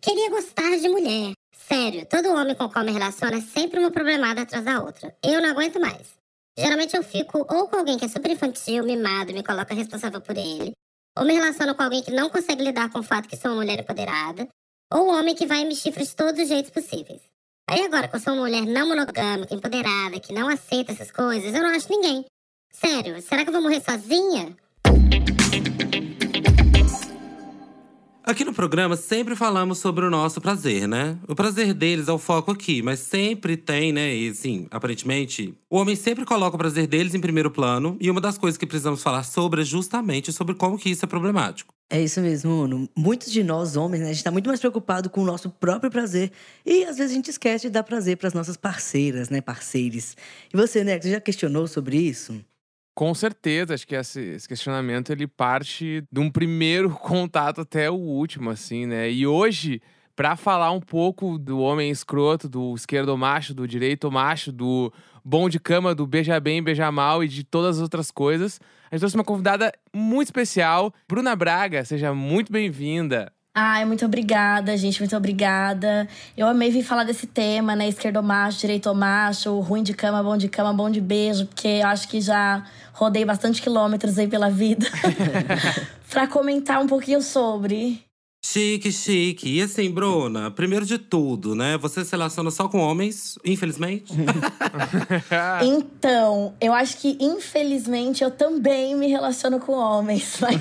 Queria gostar de mulher. Sério, todo homem com qual me relaciona é sempre uma problemada atrás da outra. Eu não aguento mais. Geralmente eu fico ou com alguém que é super infantil, mimado e me coloca responsável por ele, ou me relaciono com alguém que não consegue lidar com o fato que sou uma mulher empoderada, ou um homem que vai e me chifra de todos os jeitos possíveis. Aí agora que eu sou uma mulher não monogâmica, empoderada, que não aceita essas coisas, eu não acho ninguém. Sério, será que eu vou morrer sozinha? Aqui no programa sempre falamos sobre o nosso prazer, né? O prazer deles é o foco aqui, mas sempre tem, né? E assim, aparentemente, o homem sempre coloca o prazer deles em primeiro plano. E uma das coisas que precisamos falar sobre é justamente sobre como que isso é problemático. É isso mesmo, Uno. Muitos de nós, homens, né, a gente tá muito mais preocupado com o nosso próprio prazer. E às vezes a gente esquece de dar prazer para as nossas parceiras, né? Parceiros. E você, né? Você já questionou sobre isso? Com certeza, acho que esse, questionamento ele parte de um primeiro contato até o último, assim, né? E hoje, para falar um pouco do homem escroto, do esquerdo macho, do direito macho, do bom de cama, do beija bem, beija mal e de todas as outras coisas, a gente trouxe uma convidada muito especial, Bruna Braga. Seja muito bem-vinda. Ai, muito obrigada, gente, muito obrigada. Eu amei vir falar desse tema, né? Esquerdo macho, direito macho, ruim de cama, bom de cama, bom de beijo, porque eu acho que já rodei bastante quilômetros aí pela vida. pra comentar um pouquinho sobre. Chique, chique. E assim, Bruna, primeiro de tudo, né? Você se relaciona só com homens, infelizmente? então, eu acho que infelizmente eu também me relaciono com homens, mas.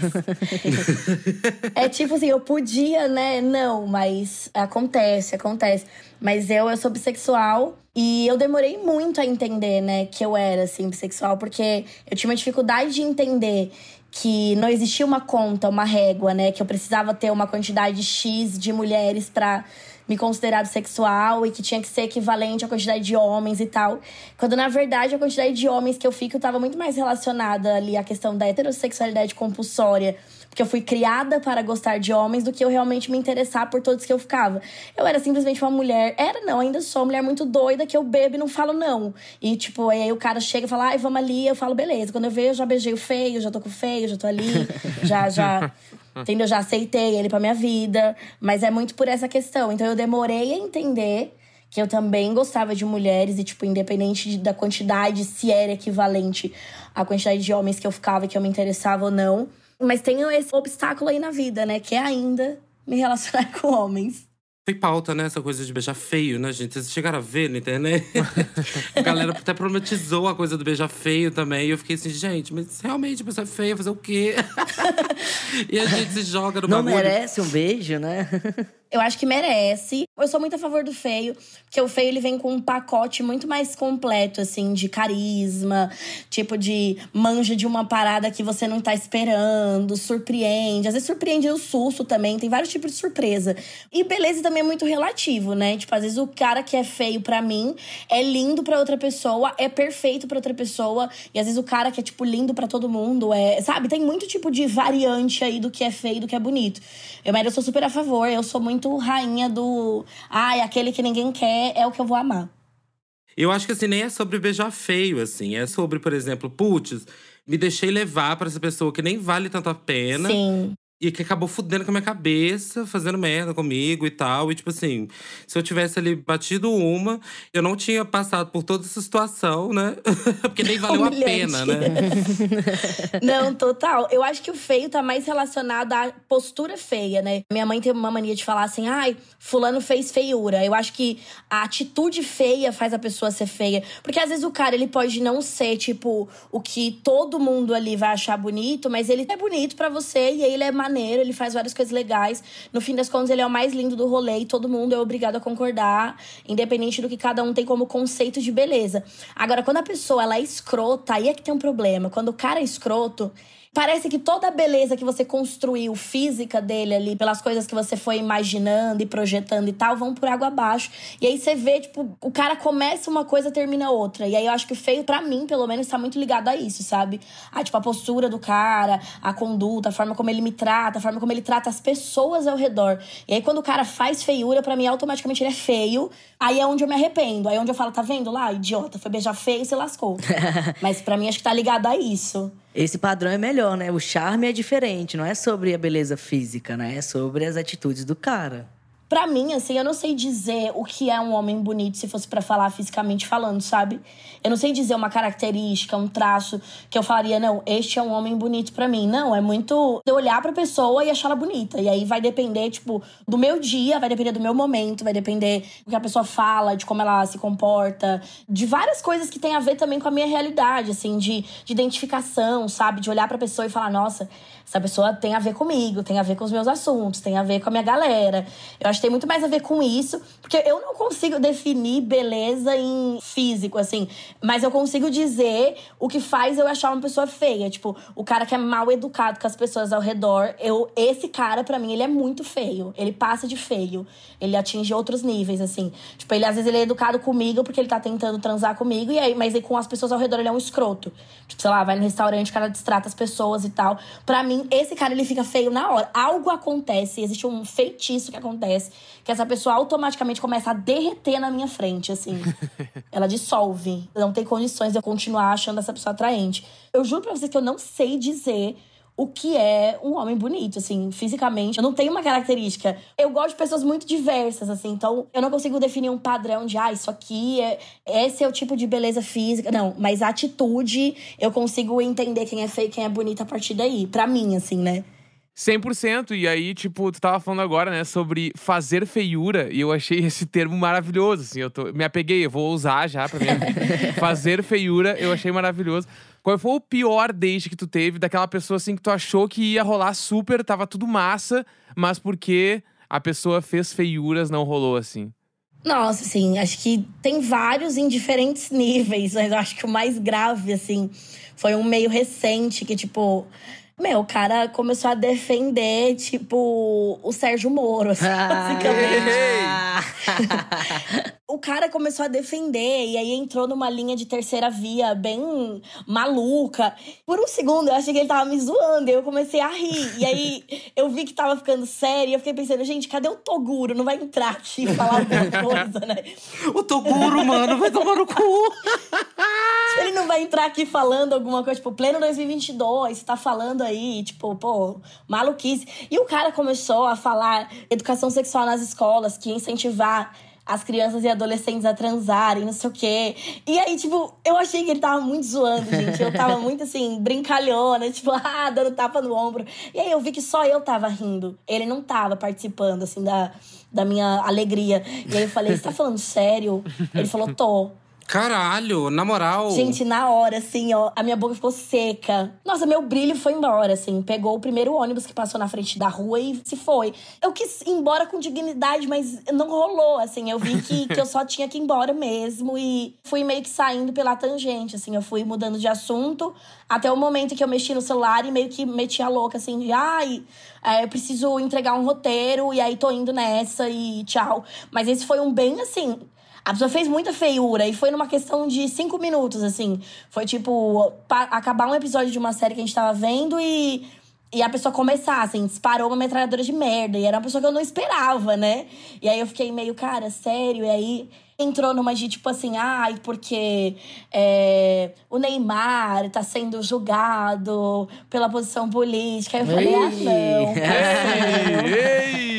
é tipo assim, eu podia, né? Não, mas acontece, acontece. Mas eu, eu sou bissexual e eu demorei muito a entender, né, que eu era, assim, bissexual, porque eu tinha uma dificuldade de entender que não existia uma conta, uma régua, né? Que eu precisava ter uma quantidade X de mulheres para me considerar sexual e que tinha que ser equivalente à quantidade de homens e tal. Quando na verdade a quantidade de homens que eu fico estava muito mais relacionada ali à questão da heterossexualidade compulsória porque eu fui criada para gostar de homens do que eu realmente me interessar por todos que eu ficava. Eu era simplesmente uma mulher. Era, não, ainda sou uma mulher muito doida que eu bebo e não falo não. E, tipo, aí o cara chega e fala, ai, vamos ali, eu falo, beleza. Quando eu vejo, eu já beijei o feio, já tô com o feio, já tô ali, já, já. Entendeu? Já aceitei ele pra minha vida. Mas é muito por essa questão. Então eu demorei a entender que eu também gostava de mulheres e, tipo, independente de, da quantidade, se era equivalente à quantidade de homens que eu ficava e que eu me interessava ou não. Mas tenho esse obstáculo aí na vida, né? Que é ainda me relacionar com homens. Foi pauta, né? Essa coisa de beijar feio, né, gente? Vocês chegaram a ver na internet? a galera até problematizou a coisa do beijar feio também. E eu fiquei assim, gente, mas realmente a pessoa é feia, fazer o quê? e a gente se joga no Não bagulho. merece um beijo, né? Eu acho que merece. Eu sou muito a favor do feio, porque o feio ele vem com um pacote muito mais completo, assim, de carisma, tipo de manja de uma parada que você não tá esperando, surpreende. Às vezes surpreende o susto também, tem vários tipos de surpresa. E beleza também é muito relativo, né? Tipo, às vezes o cara que é feio para mim é lindo para outra pessoa, é perfeito para outra pessoa, e às vezes o cara que é, tipo, lindo para todo mundo é. Sabe? Tem muito tipo de variante aí do que é feio e do que é bonito. Eu, mas eu sou super a favor, eu sou muito muito rainha do. Ai, aquele que ninguém quer é o que eu vou amar. Eu acho que assim, nem é sobre beijar feio, assim. É sobre, por exemplo, putz, me deixei levar para essa pessoa que nem vale tanto a pena. Sim. E que acabou fudendo com a minha cabeça, fazendo merda comigo e tal. E, tipo assim, se eu tivesse ali batido uma, eu não tinha passado por toda essa situação, né? Porque nem valeu Humilhante. a pena, né? não, total. Eu acho que o feio tá mais relacionado à postura feia, né? Minha mãe tem uma mania de falar assim: ai, Fulano fez feiura. Eu acho que a atitude feia faz a pessoa ser feia. Porque às vezes o cara, ele pode não ser, tipo, o que todo mundo ali vai achar bonito, mas ele é bonito para você e ele é maneiro, ele faz várias coisas legais. No fim das contas, ele é o mais lindo do rolê e todo mundo é obrigado a concordar, independente do que cada um tem como conceito de beleza. Agora, quando a pessoa ela é escrota, aí é que tem um problema. Quando o cara é escroto, Parece que toda a beleza que você construiu física dele ali, pelas coisas que você foi imaginando e projetando e tal, vão por água abaixo. E aí você vê, tipo, o cara começa uma coisa, termina outra. E aí eu acho que o feio, para mim, pelo menos, tá muito ligado a isso, sabe? A, tipo, a postura do cara, a conduta, a forma como ele me trata, a forma como ele trata as pessoas ao redor. E aí quando o cara faz feiura, para mim, automaticamente ele é feio. Aí é onde eu me arrependo. Aí é onde eu falo, tá vendo lá, idiota, foi beijar feio e se lascou. Mas para mim, acho que tá ligado a isso. Esse padrão é melhor, né? O charme é diferente, não é sobre a beleza física, né? É sobre as atitudes do cara. Pra mim, assim, eu não sei dizer o que é um homem bonito se fosse para falar fisicamente falando, sabe? Eu não sei dizer uma característica, um traço que eu falaria, não, este é um homem bonito para mim. Não, é muito eu olhar pra pessoa e achar ela bonita. E aí vai depender, tipo, do meu dia, vai depender do meu momento, vai depender do que a pessoa fala, de como ela se comporta, de várias coisas que tem a ver também com a minha realidade, assim, de, de identificação, sabe? De olhar pra pessoa e falar, nossa, essa pessoa tem a ver comigo, tem a ver com os meus assuntos, tem a ver com a minha galera. Eu acho que tem muito mais a ver com isso, porque eu não consigo definir beleza em físico, assim, mas eu consigo dizer o que faz eu achar uma pessoa feia. Tipo, o cara que é mal educado com as pessoas ao redor, eu, esse cara, para mim, ele é muito feio. Ele passa de feio. Ele atinge outros níveis, assim. Tipo, ele às vezes ele é educado comigo porque ele tá tentando transar comigo, e aí, mas aí com as pessoas ao redor ele é um escroto. Tipo, sei lá, vai no restaurante, o cara distrata as pessoas e tal. Pra mim, esse cara ele fica feio na hora. Algo acontece, existe um feitiço que acontece, que essa pessoa automaticamente começa a derreter na minha frente, assim. Ela dissolve. Não tem condições de eu continuar achando essa pessoa atraente. Eu juro pra vocês que eu não sei dizer o que é um homem bonito, assim, fisicamente. Eu não tenho uma característica. Eu gosto de pessoas muito diversas, assim, então eu não consigo definir um padrão de, ah, isso aqui é. Esse é o tipo de beleza física. Não, mas a atitude, eu consigo entender quem é feio e quem é bonito a partir daí. Pra mim, assim, né? 100%. E aí, tipo, tu tava falando agora, né, sobre fazer feiura. E eu achei esse termo maravilhoso, assim. Eu tô, me apeguei, eu vou usar já pra vida. fazer feiura, eu achei maravilhoso. Qual foi o pior date que tu teve daquela pessoa, assim, que tu achou que ia rolar super, tava tudo massa, mas porque a pessoa fez feiuras, não rolou, assim? Nossa, assim, acho que tem vários em diferentes níveis, mas eu acho que o mais grave, assim, foi um meio recente que, tipo, meu, o cara começou a defender, tipo, o Sérgio Moro, assim, basicamente. o cara começou a defender e aí entrou numa linha de terceira via bem maluca. Por um segundo eu achei que ele tava me zoando, e eu comecei a rir. E aí eu vi que tava ficando sério e eu fiquei pensando, gente, cadê o Toguro? Não vai entrar aqui e falar alguma coisa, né? O Toguro, mano, vai tomar no cu. Ele não vai entrar aqui falando alguma coisa, tipo, pleno 2022, tá falando aí, tipo, pô, maluquice. E o cara começou a falar educação sexual nas escolas, que ia incentivar as crianças e adolescentes a transarem, não sei o quê. E aí, tipo, eu achei que ele tava muito zoando, gente. Eu tava muito assim, brincalhona, tipo, ah, dando tapa no ombro. E aí eu vi que só eu tava rindo. Ele não tava participando, assim, da, da minha alegria. E aí eu falei, você tá falando sério? Ele falou, tô. Caralho, na moral. Gente, na hora, assim, ó, a minha boca ficou seca. Nossa, meu brilho foi embora, assim. Pegou o primeiro ônibus que passou na frente da rua e se foi. Eu quis ir embora com dignidade, mas não rolou, assim. Eu vi que, que eu só tinha que ir embora mesmo e fui meio que saindo pela tangente, assim. Eu fui mudando de assunto até o momento que eu mexi no celular e meio que meti a louca, assim, de ai, é, eu preciso entregar um roteiro e aí tô indo nessa e tchau. Mas esse foi um bem assim a pessoa fez muita feiura e foi numa questão de cinco minutos, assim. Foi tipo, acabar um episódio de uma série que a gente tava vendo e. E a pessoa começar, assim, disparou uma metralhadora de merda. E era uma pessoa que eu não esperava, né? E aí eu fiquei meio, cara, sério? E aí entrou numa de tipo assim, ai, porque é, o Neymar tá sendo julgado pela posição política. Aí eu falei, ah, não. Ei, ei.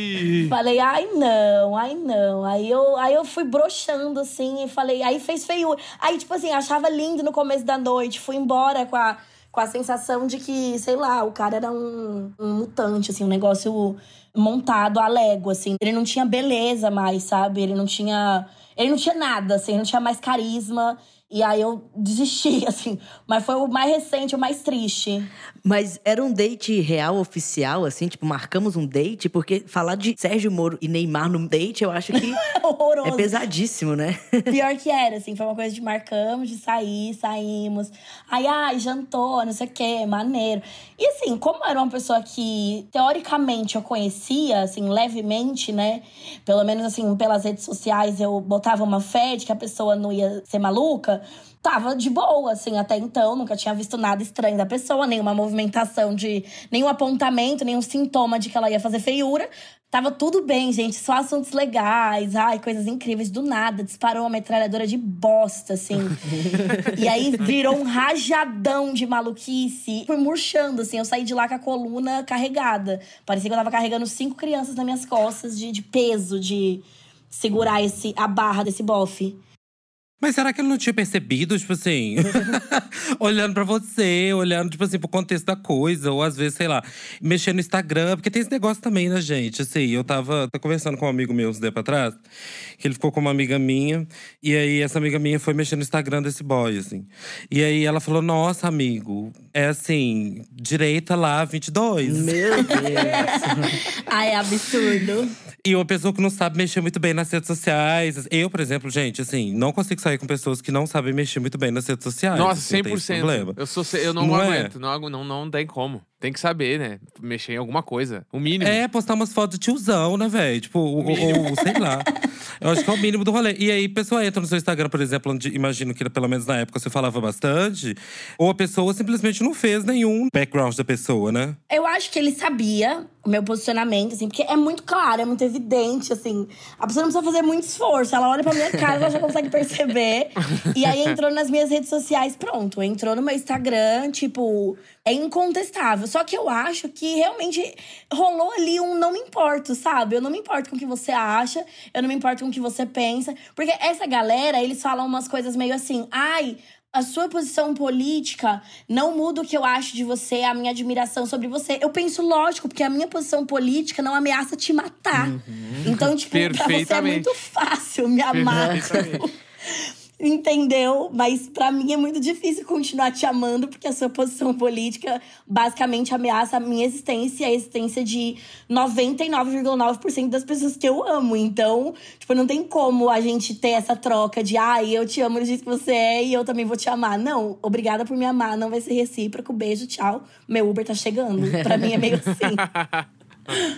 Falei, ai, não, ai, não. Aí eu, aí eu fui broxando, assim, e falei, aí fez feio. Aí, tipo assim, achava lindo no começo da noite, fui embora com a, com a sensação de que, sei lá, o cara era um, um mutante, assim, um negócio montado a lego, assim. Ele não tinha beleza mais, sabe? Ele não tinha ele não tinha nada, assim, não tinha mais carisma. E aí eu desisti, assim. Mas foi o mais recente, o mais triste. Mas era um date real, oficial, assim? Tipo, marcamos um date? Porque falar de Sérgio Moro e Neymar num date, eu acho que é pesadíssimo, né? Pior que era, assim. Foi uma coisa de marcamos, de sair, saímos. Aí, ai, jantou, não sei o quê, maneiro. E assim, como era uma pessoa que, teoricamente, eu conhecia, assim, levemente, né? Pelo menos, assim, pelas redes sociais, eu botava uma fé de que a pessoa não ia ser maluca. Tava de boa, assim, até então. Nunca tinha visto nada estranho da pessoa, nenhuma movimentação de. nenhum apontamento, nenhum sintoma de que ela ia fazer feiura. Tava tudo bem, gente. Só assuntos legais, ai, coisas incríveis. Do nada, disparou uma metralhadora de bosta, assim. e aí virou um rajadão de maluquice. Fui murchando, assim. Eu saí de lá com a coluna carregada. Parecia que eu tava carregando cinco crianças nas minhas costas de, de peso, de segurar esse, a barra desse bofe. Mas será que ele não tinha percebido, tipo assim, olhando pra você, olhando, tipo assim, pro contexto da coisa, ou às vezes, sei lá, mexendo no Instagram, porque tem esse negócio também, né, gente? Assim, eu tava, tava conversando com um amigo meu uns tempos atrás, que ele ficou com uma amiga minha, e aí essa amiga minha foi mexendo no Instagram desse boy, assim. E aí ela falou: Nossa, amigo, é assim, direita lá, 22. Meu Deus. Ai, é absurdo. E uma pessoa que não sabe mexer muito bem nas redes sociais. Eu, por exemplo, gente, assim, não consigo sair com pessoas que não sabem mexer muito bem nas redes sociais. Nossa, assim, tem esse 100%. problema. Eu, sou, eu não, Não é? aguento. Não, não, não tem como. Tem que saber, né? Mexer em alguma coisa. O mínimo. É, postar umas fotos de tiozão, né, velho? Tipo, ou, ou- ou sei lá. Eu acho que é o mínimo do rolê. E aí, a pessoa entra no seu Instagram, por exemplo, onde imagino que pelo menos na época você falava bastante. Ou a pessoa simplesmente não fez nenhum background da pessoa, né? Eu acho que ele sabia o meu posicionamento, assim, porque é muito claro, é muito evidente, assim. A pessoa não precisa fazer muito esforço. Ela olha pra minha cara, ela já consegue perceber. E aí entrou nas minhas redes sociais, pronto. Entrou no meu Instagram, tipo, é incontestável. Só que eu acho que realmente rolou ali um não me importo, sabe? Eu não me importo com o que você acha, eu não me importo com o que você pensa. Porque essa galera, eles falam umas coisas meio assim, ai a sua posição política não muda o que eu acho de você, a minha admiração sobre você. Eu penso, lógico, porque a minha posição política não ameaça te matar. Então, tipo, pra você é muito fácil me amar. Entendeu? Mas pra mim é muito difícil continuar te amando, porque a sua posição política basicamente ameaça a minha existência e a existência de 99,9% das pessoas que eu amo. Então, tipo, não tem como a gente ter essa troca de ai, eu te amo do jeito que você é e eu também vou te amar. Não, obrigada por me amar, não vai ser recíproco. Beijo, tchau. Meu Uber tá chegando. Pra mim é meio assim.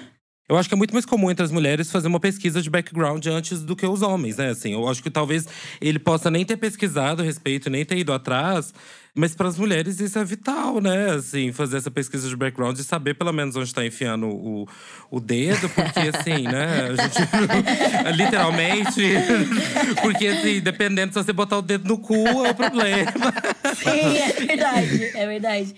Eu acho que é muito mais comum entre as mulheres fazer uma pesquisa de background antes do que os homens, né? Assim, eu acho que talvez ele possa nem ter pesquisado a respeito, nem ter ido atrás, mas para as mulheres isso é vital, né? Assim, fazer essa pesquisa de background e saber pelo menos onde está enfiando o, o dedo, porque assim, né? A gente literalmente, porque assim, dependendo se você botar o dedo no cu é o problema. Sim, é verdade, é verdade.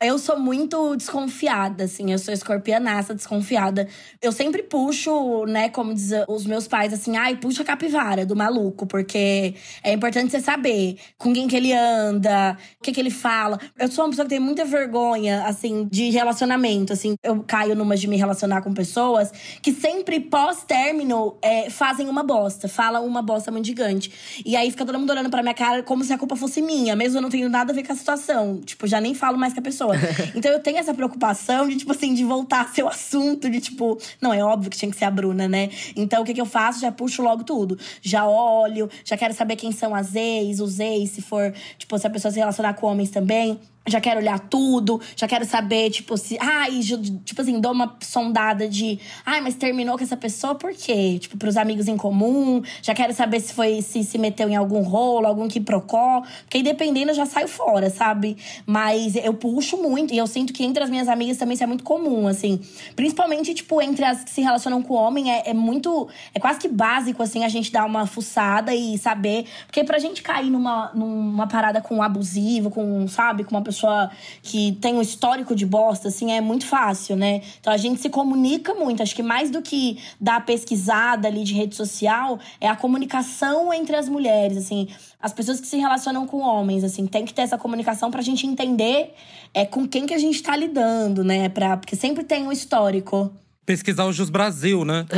Eu sou muito desconfiada, assim. Eu sou escorpianaça, desconfiada. Eu sempre puxo, né, como diz os meus pais, assim, ai, puxa a capivara do maluco, porque é importante você saber com quem que ele anda, o que que ele fala. Eu sou uma pessoa que tem muita vergonha, assim, de relacionamento, assim. Eu caio numa de me relacionar com pessoas que sempre pós-término é, fazem uma bosta, falam uma bosta muito gigante. E aí fica todo mundo olhando pra minha cara como se a culpa fosse minha, mesmo eu não tendo nada a ver com a situação. Tipo, já nem falo mais com a pessoa. Então eu tenho essa preocupação de, tipo assim, de voltar a ser o assunto, de tipo, não, é óbvio que tinha que ser a Bruna, né? Então o que, que eu faço? Já puxo logo tudo. Já olho, já quero saber quem são as ex, os ex, se for, tipo, se a pessoa se relacionar com homens também. Já quero olhar tudo, já quero saber, tipo, se. Ai, tipo assim, dou uma sondada de. Ai, mas terminou com essa pessoa por quê? Tipo, pros amigos em comum. Já quero saber se foi se se meteu em algum rolo, algum que procó. Porque aí, dependendo, eu já saio fora, sabe? Mas eu puxo muito. E eu sinto que entre as minhas amigas também isso é muito comum, assim. Principalmente, tipo, entre as que se relacionam com o homem, é, é muito. É quase que básico, assim, a gente dar uma fuçada e saber. Porque pra gente cair numa, numa parada com um abusivo, com, sabe, com uma pessoa que tem um histórico de bosta, assim, é muito fácil, né? Então a gente se comunica muito. Acho que mais do que dar pesquisada ali de rede social, é a comunicação entre as mulheres, assim. As pessoas que se relacionam com homens, assim, tem que ter essa comunicação pra gente entender é, com quem que a gente tá lidando, né? Pra, porque sempre tem um histórico. Pesquisar o Jus Brasil, né?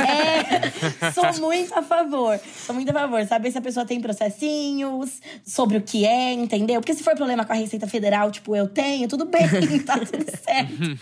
É, sou muito a favor. Sou muito a favor. Saber se a pessoa tem processinhos, sobre o que é, entendeu? Porque se for problema com a Receita Federal, tipo, eu tenho, tudo bem, tá tudo certo.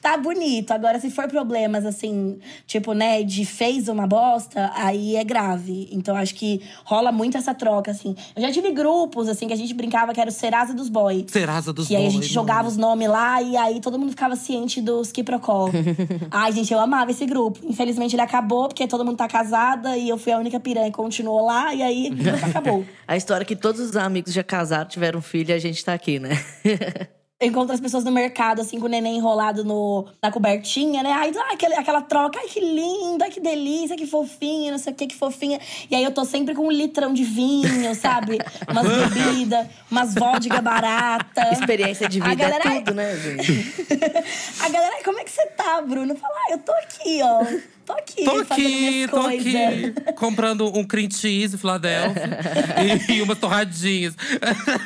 Tá bonito. Agora, se for problemas, assim, tipo, né, de fez uma bosta, aí é grave. Então, acho que rola muito essa troca, assim. Eu já tive grupos, assim, que a gente brincava que era o Serasa dos boys. Serasa dos Que aí a boys, gente jogava mano. os nomes lá e aí todo mundo ficava ciente dos que Ai, gente, eu amava esse grupo. Infelizmente ele acabou, porque todo mundo tá casada e eu fui a única piranha que continuou lá, e aí acabou. A história é que todos os amigos já casaram, tiveram filho e a gente tá aqui, né? Eu encontro as pessoas no mercado, assim, com o neném enrolado no, na cobertinha, né? Ai, ai, aquele, aquela troca, ai, que linda, ai, que delícia, que fofinha, não sei o que, que fofinha. E aí eu tô sempre com um litrão de vinho, sabe? Umas bebidas, umas vodka barata. Experiência de A vida é galera- tudo, né, gente? A galera, "Ai, como é que você tá, Bruno? Fala, ah, eu tô aqui, ó. Tô aqui, Tô aqui, tô coisas. aqui, comprando um cream cheese Philadelphia e, e umas torradinhas.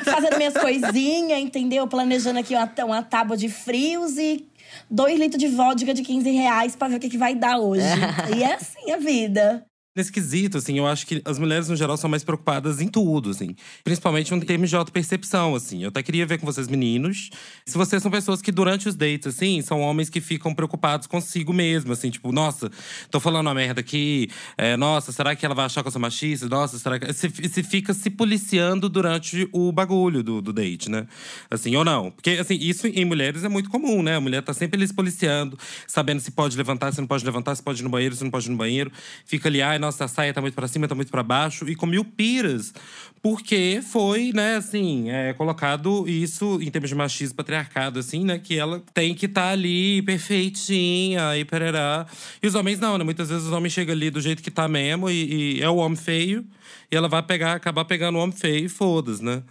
Fazendo minhas coisinhas, entendeu? Planejando aqui uma, uma tábua de frios e dois litros de vodka de 15 reais pra ver o que, que vai dar hoje. e é assim a vida. Nesse quesito, assim, eu acho que as mulheres, no geral, são mais preocupadas em tudo, assim. Principalmente em termos de autopercepção, assim. Eu até queria ver com vocês, meninos, se vocês são pessoas que, durante os dates, assim, são homens que ficam preocupados consigo mesmo, assim. Tipo, nossa, tô falando uma merda aqui. é, nossa, será que ela vai achar que eu sou machista? Nossa, será que… Você você fica se policiando durante o bagulho do, do date, né? Assim, ou não. Porque, assim, isso em mulheres é muito comum, né? A mulher tá sempre ali se policiando, sabendo se pode levantar, se não pode levantar, se pode ir no banheiro, se não pode ir no banheiro. Fica ali, ai, nossa, saia tá muito pra cima, tá muito pra baixo. E com mil piras. Porque foi, né, assim, é, colocado isso em termos de machismo, patriarcado, assim, né? Que ela tem que estar ali perfeitinha e pererá. E os homens não, né? Muitas vezes os homens chegam ali do jeito que tá mesmo e, e é o homem feio. E ela vai pegar, acabar pegando o homem feio e foda-se, né?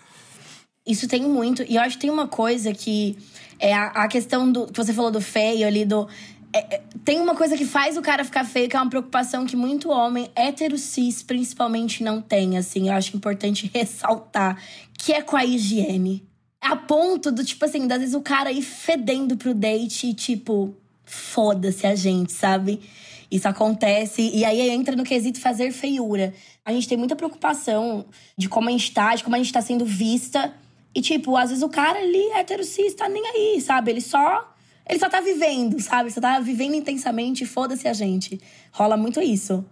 Isso tem muito. E eu acho que tem uma coisa que é a, a questão do que você falou do feio ali, do. É- é- tem uma coisa que faz o cara ficar feio, que é uma preocupação que muito homem, hétero cis, principalmente, não tem, assim. Eu acho importante ressaltar, que é com a higiene. A ponto do, tipo assim, às vezes o cara ir fedendo pro date e, tipo, foda-se a gente, sabe? Isso acontece. E aí entra no quesito fazer feiura. A gente tem muita preocupação de como a gente tá, de como a gente tá sendo vista. E, tipo, às vezes o cara ali, hétero cis, tá nem aí, sabe? Ele só. Ele só tá vivendo, sabe? Só tá vivendo intensamente, foda-se a gente. Rola muito isso.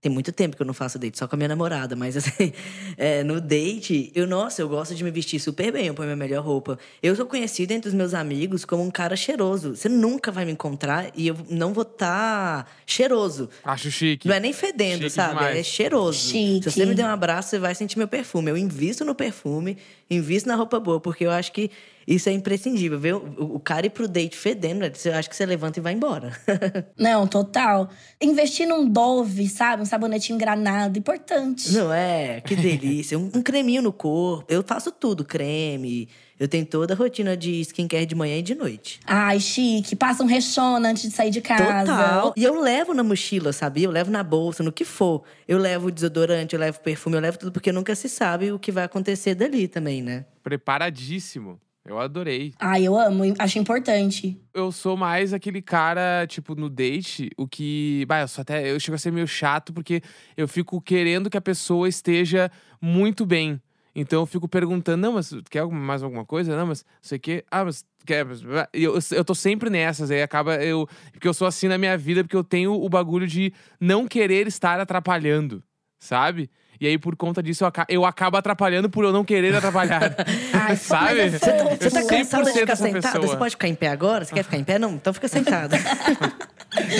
Tem muito tempo que eu não faço date, só com a minha namorada. Mas assim, é, no date, eu, nossa, eu gosto de me vestir super bem, eu ponho minha melhor roupa. Eu sou conhecido entre os meus amigos como um cara cheiroso. Você nunca vai me encontrar e eu não vou estar cheiroso. Acho chique. Não é nem fedendo, Chique sabe? demais. É cheiroso. Chique. Se você me der um abraço, você vai sentir meu perfume. Eu invisto no perfume, invisto na roupa boa, porque eu acho que isso é imprescindível. Ver o, o cara ir pro date fedendo, eu acho que você levanta e vai embora. Não, total. Investir num Dove, sabe? Um sabonetinho granado, importante. Não é? Que delícia. Um, um creminho no corpo. Eu faço tudo, creme. Eu tenho toda a rotina de skincare de manhã e de noite. Ai, chique. Passa um rechona antes de sair de casa. Total. E eu levo na mochila, sabia? Eu levo na bolsa, no que for. Eu levo desodorante, eu levo perfume, eu levo tudo, porque nunca se sabe o que vai acontecer dali também, né? Preparadíssimo. Eu adorei. Ai, eu amo. Acho importante. Eu sou mais aquele cara, tipo, no date, o que. Bah, eu sou até. Eu chego a ser meio chato, porque eu fico querendo que a pessoa esteja muito bem. Então eu fico perguntando, não, mas quer mais alguma coisa? Não, mas sei o quê. Ah, mas quer. Eu, eu tô sempre nessas, aí acaba eu. Porque eu sou assim na minha vida, porque eu tenho o bagulho de não querer estar atrapalhando, sabe? E aí, por conta disso, eu, aca- eu acabo atrapalhando por eu não querer atrapalhar. Ai, Sabe? é. Você tá Eu cansada de 100% ficar essa sentada? pessoa. Você pode ficar em pé agora? Você quer ficar em pé? Não, então fica sentada.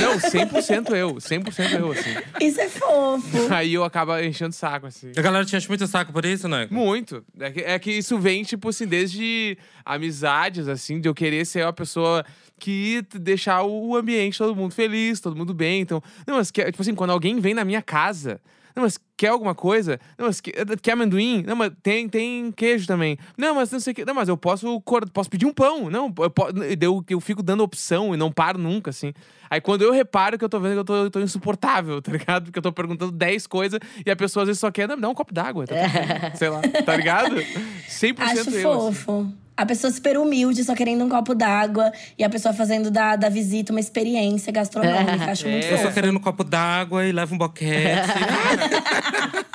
Não, 100% eu. 100% eu, assim. Isso é fofo. Aí eu acabo enchendo o saco, assim. A galera tinha muito saco por isso, né? Muito. É que, é que isso vem, tipo assim, desde amizades, assim, de eu querer ser uma pessoa que deixar o ambiente, todo mundo feliz, todo mundo bem. Então, não, mas quer, tipo assim, quando alguém vem na minha casa. Não, mas quer alguma coisa? Não, mas quer, quer amendoim? Não, mas tem, tem queijo também. Não, mas não sei o que. Não, mas eu posso, posso pedir um pão. Não, eu, eu, eu fico dando opção e não paro nunca, assim. Aí quando eu reparo que eu tô vendo que eu tô, eu tô insuportável, tá ligado? Porque eu tô perguntando 10 coisas e a pessoa às vezes só quer, não, me dá um copo d'água. Tá tudo bem." Sei lá, tá ligado? 100% Acho eu. assim. Fofo. A pessoa super humilde, só querendo um copo d'água. E a pessoa fazendo da, da visita uma experiência gastronômica. Acho muito É. Eu só fofo. querendo um copo d'água e leva um boquete.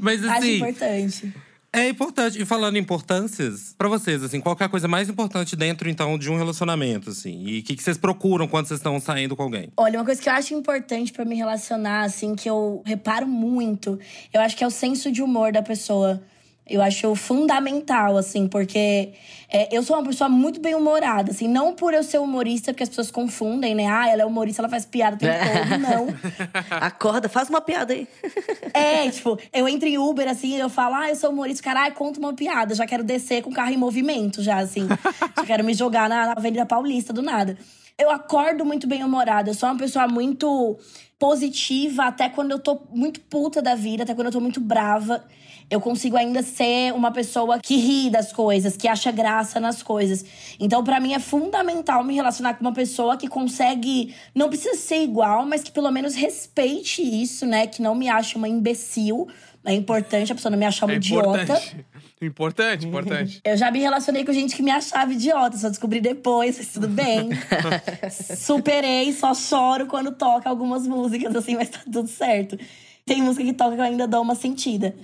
Mas Acho assim, importante. é importante. E falando em importâncias, pra vocês, assim, qual que é a coisa mais importante dentro, então, de um relacionamento, assim? E o que, que vocês procuram quando vocês estão saindo com alguém? Olha, uma coisa que eu acho importante pra me relacionar, assim, que eu reparo muito, eu acho que é o senso de humor da pessoa. Eu acho fundamental, assim, porque é, eu sou uma pessoa muito bem-humorada, assim, não por eu ser humorista, porque as pessoas confundem, né? Ah, ela é humorista, ela faz piada o tempo todo. Não. Acorda, faz uma piada aí. É, tipo, eu entro em Uber, assim, eu falo, ah, eu sou humorista, caralho, conta uma piada. Já quero descer com o carro em movimento, já, assim. já quero me jogar na, na Avenida Paulista, do nada. Eu acordo muito bem-humorada, eu sou uma pessoa muito positiva, até quando eu tô muito puta da vida, até quando eu tô muito brava eu consigo ainda ser uma pessoa que ri das coisas, que acha graça nas coisas. Então, para mim é fundamental me relacionar com uma pessoa que consegue, não precisa ser igual, mas que pelo menos respeite isso, né? Que não me ache uma imbecil. É importante a pessoa não me achar uma é idiota. Importante. Importante. Eu já me relacionei com gente que me achava idiota, só descobri depois, mas tudo bem. Superei, só choro quando toca algumas músicas, assim, mas tá tudo certo. Tem música que toca que eu ainda dou uma sentida.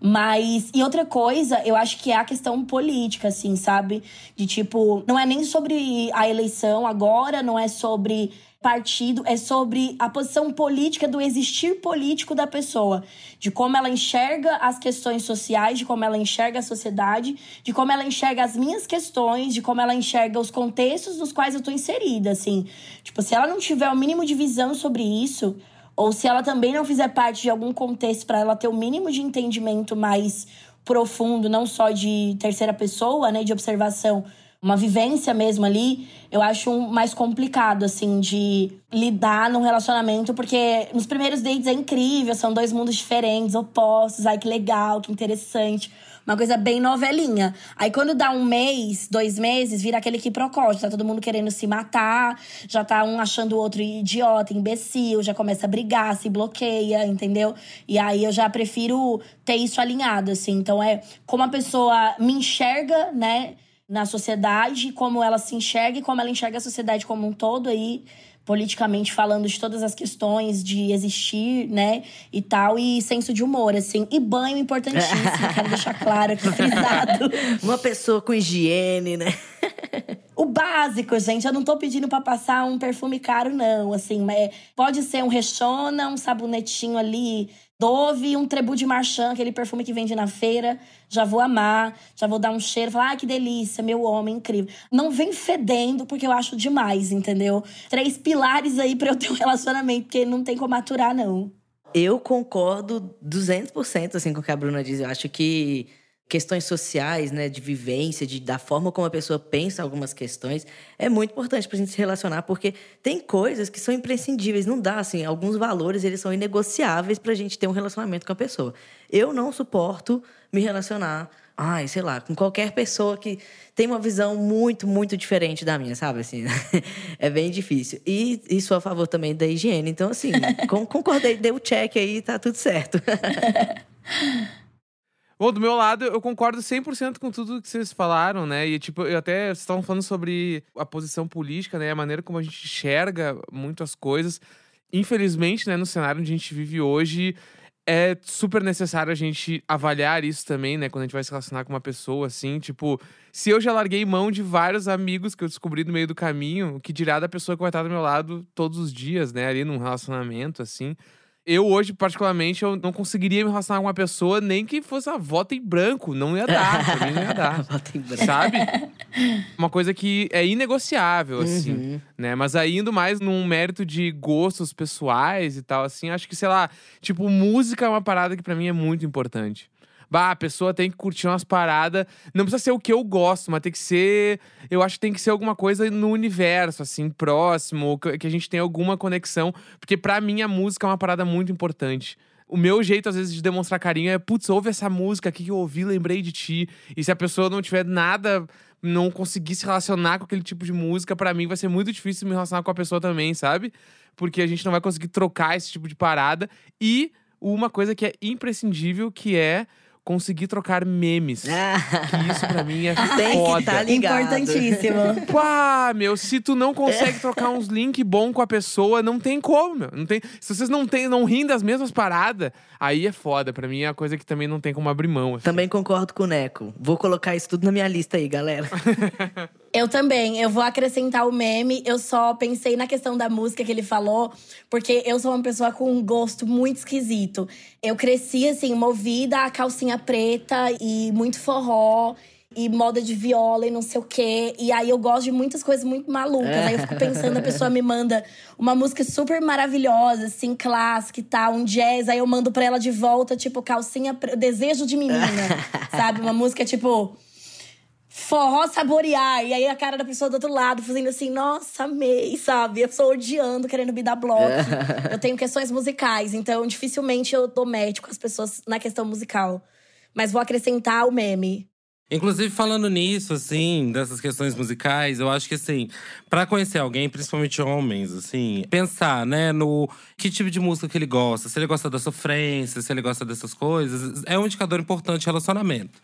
Mas, e outra coisa, eu acho que é a questão política, assim, sabe? De tipo, não é nem sobre a eleição agora, não é sobre partido, é sobre a posição política do existir político da pessoa, de como ela enxerga as questões sociais, de como ela enxerga a sociedade, de como ela enxerga as minhas questões, de como ela enxerga os contextos nos quais eu tô inserida, assim. Tipo, se ela não tiver o mínimo de visão sobre isso, ou se ela também não fizer parte de algum contexto para ela ter o mínimo de entendimento mais profundo, não só de terceira pessoa, né, de observação, uma vivência mesmo ali, eu acho mais complicado, assim, de lidar num relacionamento, porque nos primeiros dates é incrível, são dois mundos diferentes, opostos, ai que legal, que interessante. Uma coisa bem novelinha. Aí quando dá um mês, dois meses, vira aquele que procode. Tá todo mundo querendo se matar, já tá um achando o outro idiota, imbecil, já começa a brigar, se bloqueia, entendeu? E aí eu já prefiro ter isso alinhado, assim. Então é como a pessoa me enxerga, né? Na sociedade, como ela se enxerga e como ela enxerga a sociedade como um todo aí politicamente falando de todas as questões de existir, né, e tal, e senso de humor, assim. E banho importantíssimo, quero deixar claro aqui, frisado. Uma pessoa com higiene, né? Básico, gente, eu não tô pedindo para passar um perfume caro, não, assim, mas pode ser um Rexona, um sabonetinho ali Dove, um Trebu de Marchand, aquele perfume que vende na feira. Já vou amar, já vou dar um cheiro, falar, ah, que delícia, meu homem, incrível. Não vem fedendo, porque eu acho demais, entendeu? Três pilares aí para eu ter um relacionamento, porque não tem como aturar, não. Eu concordo 200% assim com o que a Bruna diz. Eu acho que questões sociais, né, de vivência, de, da forma como a pessoa pensa algumas questões, é muito importante para a gente se relacionar, porque tem coisas que são imprescindíveis, não dá, assim, alguns valores, eles são inegociáveis para a gente ter um relacionamento com a pessoa. Eu não suporto me relacionar, ai, sei lá, com qualquer pessoa que tem uma visão muito, muito diferente da minha, sabe, assim, é bem difícil. E, e sou a favor também da higiene, então, assim, concordei, dei o check aí, tá tudo certo. Bom, do meu lado, eu concordo 100% com tudo que vocês falaram, né? E, tipo, eu até vocês estavam falando sobre a posição política, né? A maneira como a gente enxerga muitas coisas. Infelizmente, né, no cenário onde a gente vive hoje, é super necessário a gente avaliar isso também, né? Quando a gente vai se relacionar com uma pessoa, assim. Tipo, se eu já larguei mão de vários amigos que eu descobri no meio do caminho, que dirá da pessoa que vai estar do meu lado todos os dias, né? Ali num relacionamento, assim eu hoje, particularmente, eu não conseguiria me relacionar com uma pessoa nem que fosse a voto em branco. Não ia dar, pra mim não ia dar. voto em branco. Sabe? Uma coisa que é inegociável, assim, Uhum. né? Mas aí, indo mais num mérito de gostos pessoais e tal, assim, acho que, sei lá, tipo, música é uma parada que pra mim é muito importante. Bah, a pessoa tem que curtir umas paradas. Não precisa ser o que eu gosto, mas tem que ser. Eu acho que tem que ser alguma coisa no universo, assim, próximo, que a gente tem alguma conexão. Porque pra mim a música é uma parada muito importante. O meu jeito, às vezes, de demonstrar carinho é, putz, ouve essa música aqui que eu ouvi, lembrei de ti. E se a pessoa não tiver nada, não conseguir se relacionar com aquele tipo de música, pra mim vai ser muito difícil me relacionar com a pessoa também, sabe? Porque a gente não vai conseguir trocar esse tipo de parada. E uma coisa que é imprescindível, que é conseguir trocar memes. Que isso pra mim é Tem que foda. tá ligado. Importantíssimo. Pá, meu, se tu não consegue trocar uns links bons com a pessoa, não tem como, meu. Não tem, se vocês não, tem, não riem das mesmas paradas, aí é foda. Pra mim é a coisa que também não tem como abrir mão. assim. Também concordo com o Neco. Vou colocar isso tudo na minha lista aí, galera. Eu também. Eu vou acrescentar o meme. Eu só pensei na questão da música que ele falou, porque eu sou uma pessoa com um gosto muito esquisito. Eu cresci, assim, movida a calcinha preta e muito forró. E moda de viola e não sei o quê. E aí eu gosto de muitas coisas muito malucas. Aí eu fico pensando, a pessoa me manda uma música super maravilhosa, assim, clássica e tal, um jazz. Aí eu mando pra ela de volta, tipo, calcinha, pre- desejo de menina. sabe? Uma música tipo forró saborear. E aí a cara da pessoa do outro lado fazendo assim, nossa, amei, sabe? A pessoa odiando, querendo me dar bloco. eu tenho questões musicais, então dificilmente eu dou com as pessoas na questão musical. Mas vou acrescentar o meme. Inclusive, falando nisso, assim, dessas questões musicais, eu acho que, assim, pra conhecer alguém, principalmente homens, assim, pensar, né, no que tipo de música que ele gosta. Se ele gosta da sofrência, se ele gosta dessas coisas, é um indicador importante de relacionamento.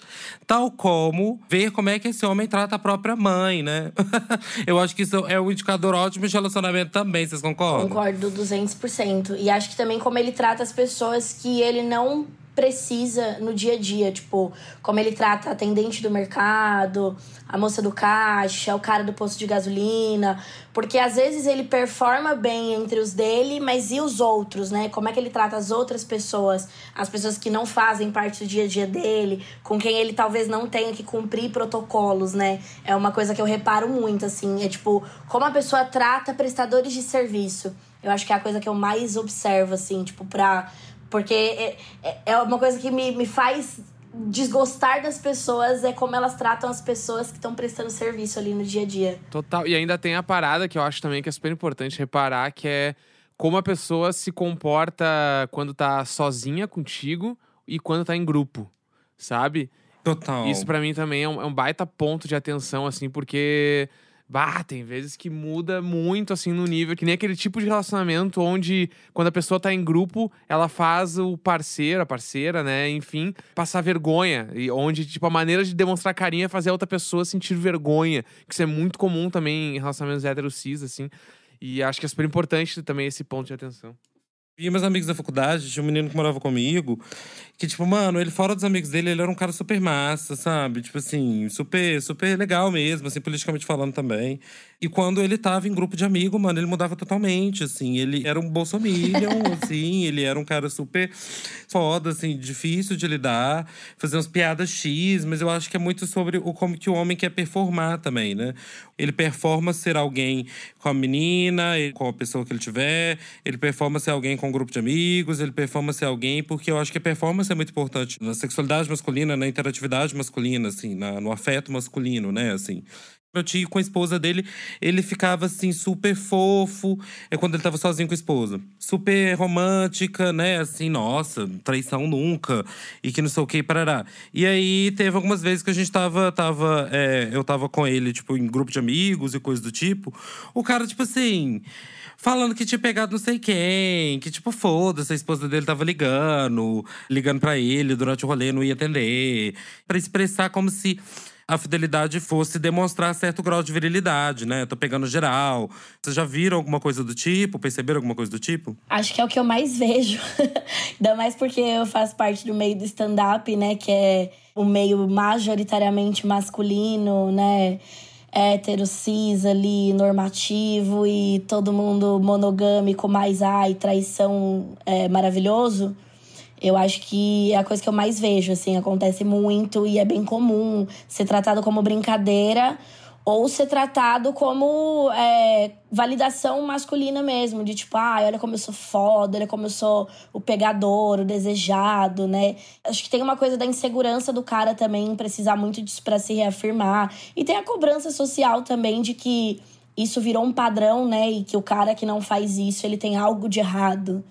Tal como ver como é que esse homem trata a própria mãe, né? eu acho que isso é um indicador ótimo de relacionamento também, vocês concordam? Concordo 200%. E acho que também como ele trata as pessoas que ele não precisa no dia a dia, tipo, como ele trata a atendente do mercado, a moça do caixa, o cara do posto de gasolina, porque às vezes ele performa bem entre os dele, mas e os outros, né? Como é que ele trata as outras pessoas, as pessoas que não fazem parte do dia a dia dele, com quem ele talvez não tenha que cumprir protocolos, né? É uma coisa que eu reparo muito, assim, é tipo, como a pessoa trata prestadores de serviço. Eu acho que é a coisa que eu mais observo, assim, tipo, pra. Porque é, é- é uma coisa que me, me faz desgostar das pessoas, é como elas tratam as pessoas que estão prestando serviço ali no dia a dia. Total. E ainda tem a parada que eu acho também que é super importante reparar, que é como a pessoa se comporta quando tá sozinha contigo e quando tá em grupo, sabe? Total. Isso pra mim também é um, é um baita ponto de atenção, assim, porque. Bah, tem vezes que muda muito, assim, no nível. Que nem aquele tipo de relacionamento onde, quando a pessoa tá em grupo, ela faz o parceiro, a parceira, né, enfim, passar vergonha. E onde, tipo, a maneira de demonstrar carinho é fazer a outra pessoa sentir vergonha. Que isso é muito comum também em relacionamentos héteros cis, assim. E acho que é super importante também esse ponto de atenção. E meus amigos da faculdade, tinha um menino que morava comigo, que, tipo, mano, ele fora dos amigos dele, ele era um cara super massa, sabe? Tipo assim, super, super legal mesmo, assim, politicamente falando também. E quando ele tava em grupo de amigo, mano, ele mudava totalmente, assim. Ele era um bolsominion, assim, ele era um cara super foda, assim, difícil de lidar, fazer umas piadas X, mas eu acho que é muito sobre o como que o homem quer performar também, né? Ele performa ser alguém com a menina, com a pessoa que ele tiver, ele performa ser alguém com um grupo de amigos, ele performa ser alguém, porque eu acho que a performance é muito importante na sexualidade masculina, na interatividade masculina, assim, na- no afeto masculino, né, assim. Meu tio, com a esposa dele, ele ficava assim, super fofo. É quando ele tava sozinho com a esposa. Super romântica, né? Assim, nossa, traição nunca. E que não sei o que, parará. E aí, teve algumas vezes que a gente tava. tava é, eu tava com ele, tipo, em grupo de amigos e coisa do tipo. O cara, tipo assim. Falando que tinha pegado não sei quem, que tipo, foda-se, a esposa dele tava ligando, ligando pra ele durante o rolê, não ia atender. Pra expressar como se a fidelidade fosse demonstrar certo grau de virilidade, né? Tô pegando geral. Vocês já viram alguma coisa do tipo? Perceberam alguma coisa do tipo? Acho que é o que eu mais vejo. Ainda mais porque eu faço parte do meio do stand-up, né? Que é o meio majoritariamente masculino, né? Hétero, cis ali, normativo e todo mundo monogâmico, mais ai, traição é, maravilhoso. Eu acho que é a coisa que eu mais vejo, assim, acontece muito e é bem comum ser tratado como brincadeira ou ser tratado como é, validação masculina mesmo, de tipo, ah, olha como eu sou foda, olha como eu sou o pegador, o desejado, né? Acho que tem uma coisa da insegurança do cara também precisar muito disso pra se reafirmar. E tem a cobrança social também de que isso virou um padrão, né? E que o cara que não faz isso, ele tem algo de errado.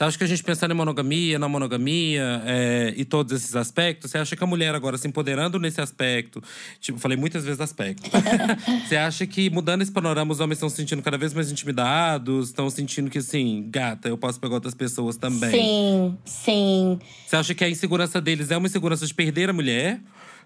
Você acha que a gente pensando em monogamia, na monogamia é, e todos esses aspectos, você acha que a mulher agora se empoderando nesse aspecto, tipo, falei muitas vezes aspecto. você acha que mudando esse panorama, os homens estão se sentindo cada vez mais intimidados, estão sentindo que assim, gata, eu posso pegar outras pessoas também? Sim, sim. Você acha que a insegurança deles é uma insegurança de perder a mulher?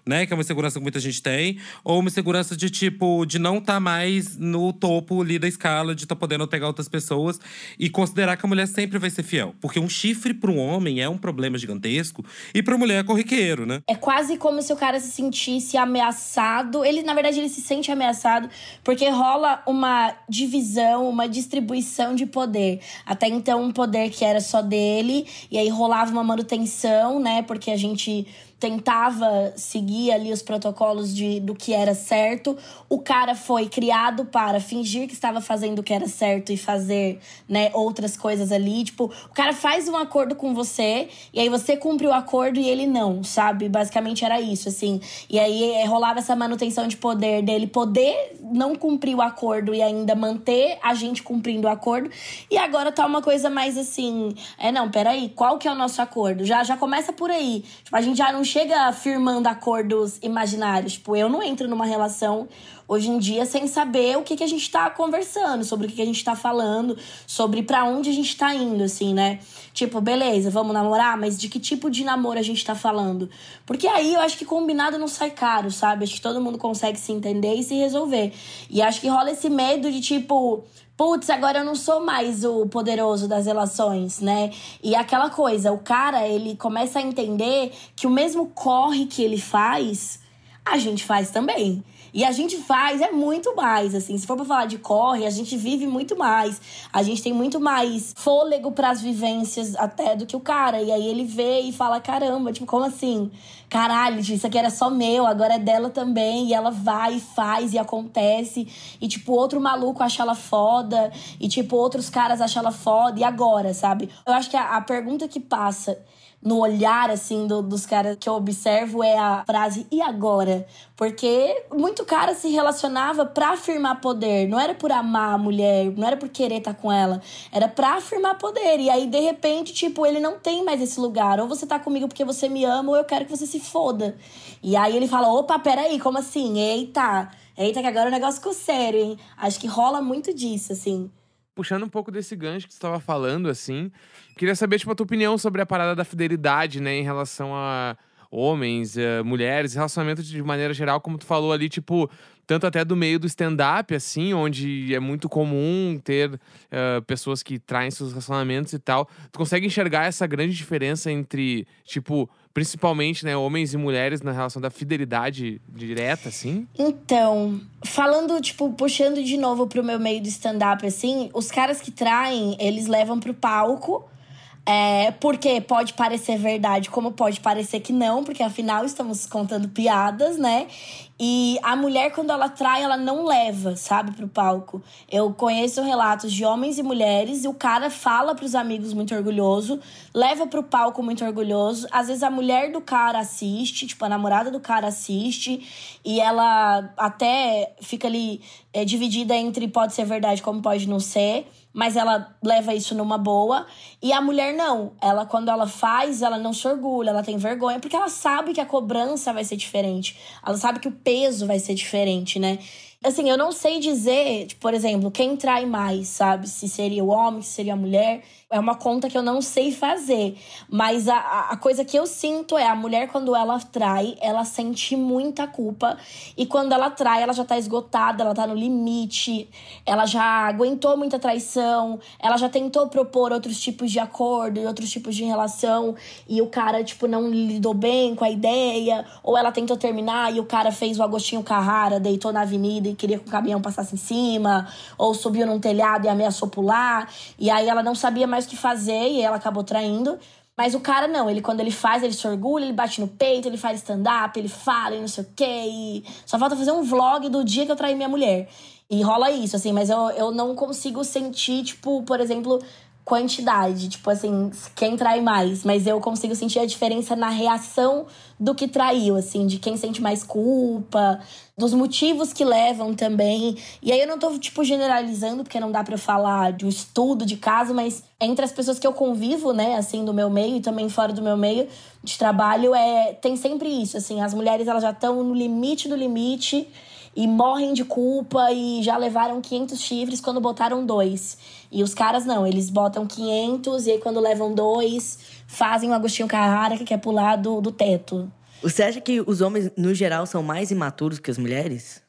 Né? Que é uma insegurança que muita gente tem. Ou uma insegurança de, tipo, de não estar tá mais no topo ali da escala, de estar tá podendo pegar outras pessoas. E considerar que a mulher sempre vai ser fiel. Porque um chifre para um homem é um problema gigantesco. E para mulher é corriqueiro, né? É quase como se o cara se sentisse ameaçado. Ele, na verdade, ele se sente ameaçado porque rola uma divisão, uma distribuição de poder. Até então, um poder que era só dele. E aí rolava uma manutenção, né? Porque a gente tentava seguir ali os protocolos de, do que era certo. O cara foi criado para fingir que estava fazendo o que era certo e fazer, né, outras coisas ali. Tipo, o cara faz um acordo com você e aí você cumpre o acordo e ele não, sabe? Basicamente era isso, assim. E aí é, rolava essa manutenção de poder dele poder não cumprir o acordo e ainda manter a gente cumprindo o acordo. E agora tá uma coisa mais assim, é não, peraí, qual que é o nosso acordo? Já já começa por aí. Tipo, a gente já não chega firmando acordos imaginários. Tipo, eu não entro numa relação hoje em dia sem saber o que, que a gente tá conversando, sobre o que, que a gente tá falando, sobre para onde a gente tá indo, assim, né? Tipo, beleza, vamos namorar, mas de que tipo de namoro a gente tá falando? Porque aí eu acho que combinado não sai caro, sabe? Acho que todo mundo consegue se entender e se resolver. E acho que rola esse medo de tipo putz, agora eu não sou mais o poderoso das relações, né? E aquela coisa, o cara, ele começa a entender que o mesmo corre que ele faz, a gente faz também. E a gente faz é muito mais, assim. Se for pra falar de corre, a gente vive muito mais. A gente tem muito mais fôlego para as vivências até do que o cara. E aí ele vê e fala: caramba, tipo, como assim? Caralho, isso aqui era só meu, agora é dela também. E ela vai e faz e acontece. E, tipo, outro maluco acha ela foda. E, tipo, outros caras acham ela foda. E agora, sabe? Eu acho que a, a pergunta que passa no olhar, assim, do, dos caras que eu observo é a frase e agora? Porque muito cara se relacionava para afirmar poder, não era por amar a mulher, não era por querer estar tá com ela, era para afirmar poder. E aí, de repente, tipo, ele não tem mais esse lugar. Ou você tá comigo porque você me ama, ou eu quero que você se foda. E aí ele fala: opa, peraí, como assim? Eita, eita, que agora o negócio ficou sério, hein? Acho que rola muito disso, assim puxando um pouco desse gancho que você estava falando, assim, queria saber, tipo, a tua opinião sobre a parada da fidelidade, né, em relação a homens, uh, mulheres, relacionamento de maneira geral, como tu falou ali, tipo, tanto até do meio do stand-up, assim, onde é muito comum ter uh, pessoas que traem seus relacionamentos e tal. Tu consegue enxergar essa grande diferença entre, tipo, principalmente, né, homens e mulheres na relação da fidelidade direta, assim? Então, falando, tipo, puxando de novo pro meu meio do stand-up, assim, os caras que traem, eles levam pro palco é, porque pode parecer verdade, como pode parecer que não, porque afinal estamos contando piadas, né? E a mulher, quando ela trai, ela não leva, sabe, pro palco. Eu conheço relatos de homens e mulheres, e o cara fala pros amigos muito orgulhoso, leva pro palco muito orgulhoso. Às vezes a mulher do cara assiste, tipo, a namorada do cara assiste, e ela até fica ali é, dividida entre pode ser verdade, como pode não ser mas ela leva isso numa boa. E a mulher não. Ela, quando ela faz, ela não se orgulha, ela tem vergonha, porque ela sabe que a cobrança vai ser diferente. Ela sabe que o peso vai ser diferente, né? Assim, eu não sei dizer, tipo, por exemplo, quem trai mais, sabe? Se seria o homem, se seria a mulher é uma conta que eu não sei fazer. Mas a, a coisa que eu sinto é a mulher, quando ela trai, ela sente muita culpa. E quando ela trai, ela já tá esgotada, ela tá no limite, ela já aguentou muita traição, ela já tentou propor outros tipos de acordo e outros tipos de relação. E o cara, tipo, não lidou bem com a ideia. Ou ela tentou terminar e o cara fez o Agostinho Carrara, deitou na avenida e queria que o caminhão passasse em cima. Ou subiu num telhado e ameaçou pular. E aí ela não sabia mais o que fazer e ela acabou traindo. Mas o cara não, ele quando ele faz, ele se orgulha, ele bate no peito, ele faz stand-up, ele fala e não sei o quê. Só falta fazer um vlog do dia que eu traí minha mulher. E rola isso, assim, mas eu, eu não consigo sentir, tipo, por exemplo, quantidade, tipo assim, quem trai mais, mas eu consigo sentir a diferença na reação do que traiu, assim, de quem sente mais culpa, dos motivos que levam também. E aí eu não tô, tipo, generalizando, porque não dá para falar de um estudo de caso, mas entre as pessoas que eu convivo, né, assim, do meu meio e também fora do meu meio de trabalho, é tem sempre isso, assim, as mulheres elas já estão no limite do limite e morrem de culpa e já levaram 500 chifres quando botaram dois. E os caras não, eles botam 500 e aí quando levam dois, fazem o Agostinho Carrara que quer pular do, do teto. Você acha que os homens, no geral, são mais imaturos que as mulheres?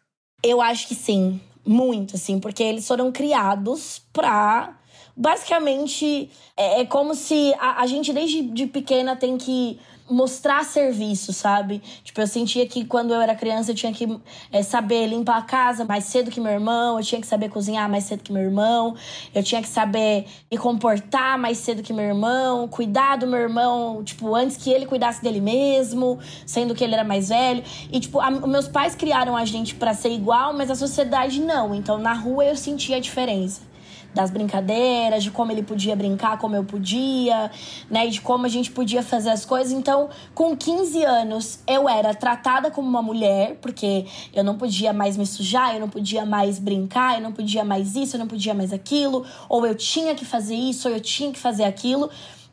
Eu acho que sim. Muito, assim, porque eles foram criados pra. Basicamente, é, é como se a, a gente, desde de pequena, tem que mostrar serviço, sabe? Tipo, eu sentia que quando eu era criança eu tinha que é, saber limpar a casa mais cedo que meu irmão, eu tinha que saber cozinhar mais cedo que meu irmão, eu tinha que saber me comportar mais cedo que meu irmão, cuidar do meu irmão, tipo, antes que ele cuidasse dele mesmo, sendo que ele era mais velho. E, tipo, a, meus pais criaram a gente para ser igual, mas a sociedade não. Então, na rua eu sentia a diferença das brincadeiras, de como ele podia brincar, como eu podia, né? De como a gente podia fazer as coisas. Então, com 15 anos, eu era tratada como uma mulher, porque eu não podia mais me sujar, eu não podia mais brincar, eu não podia mais isso, eu não podia mais aquilo, ou eu tinha que fazer isso, ou eu tinha que fazer aquilo.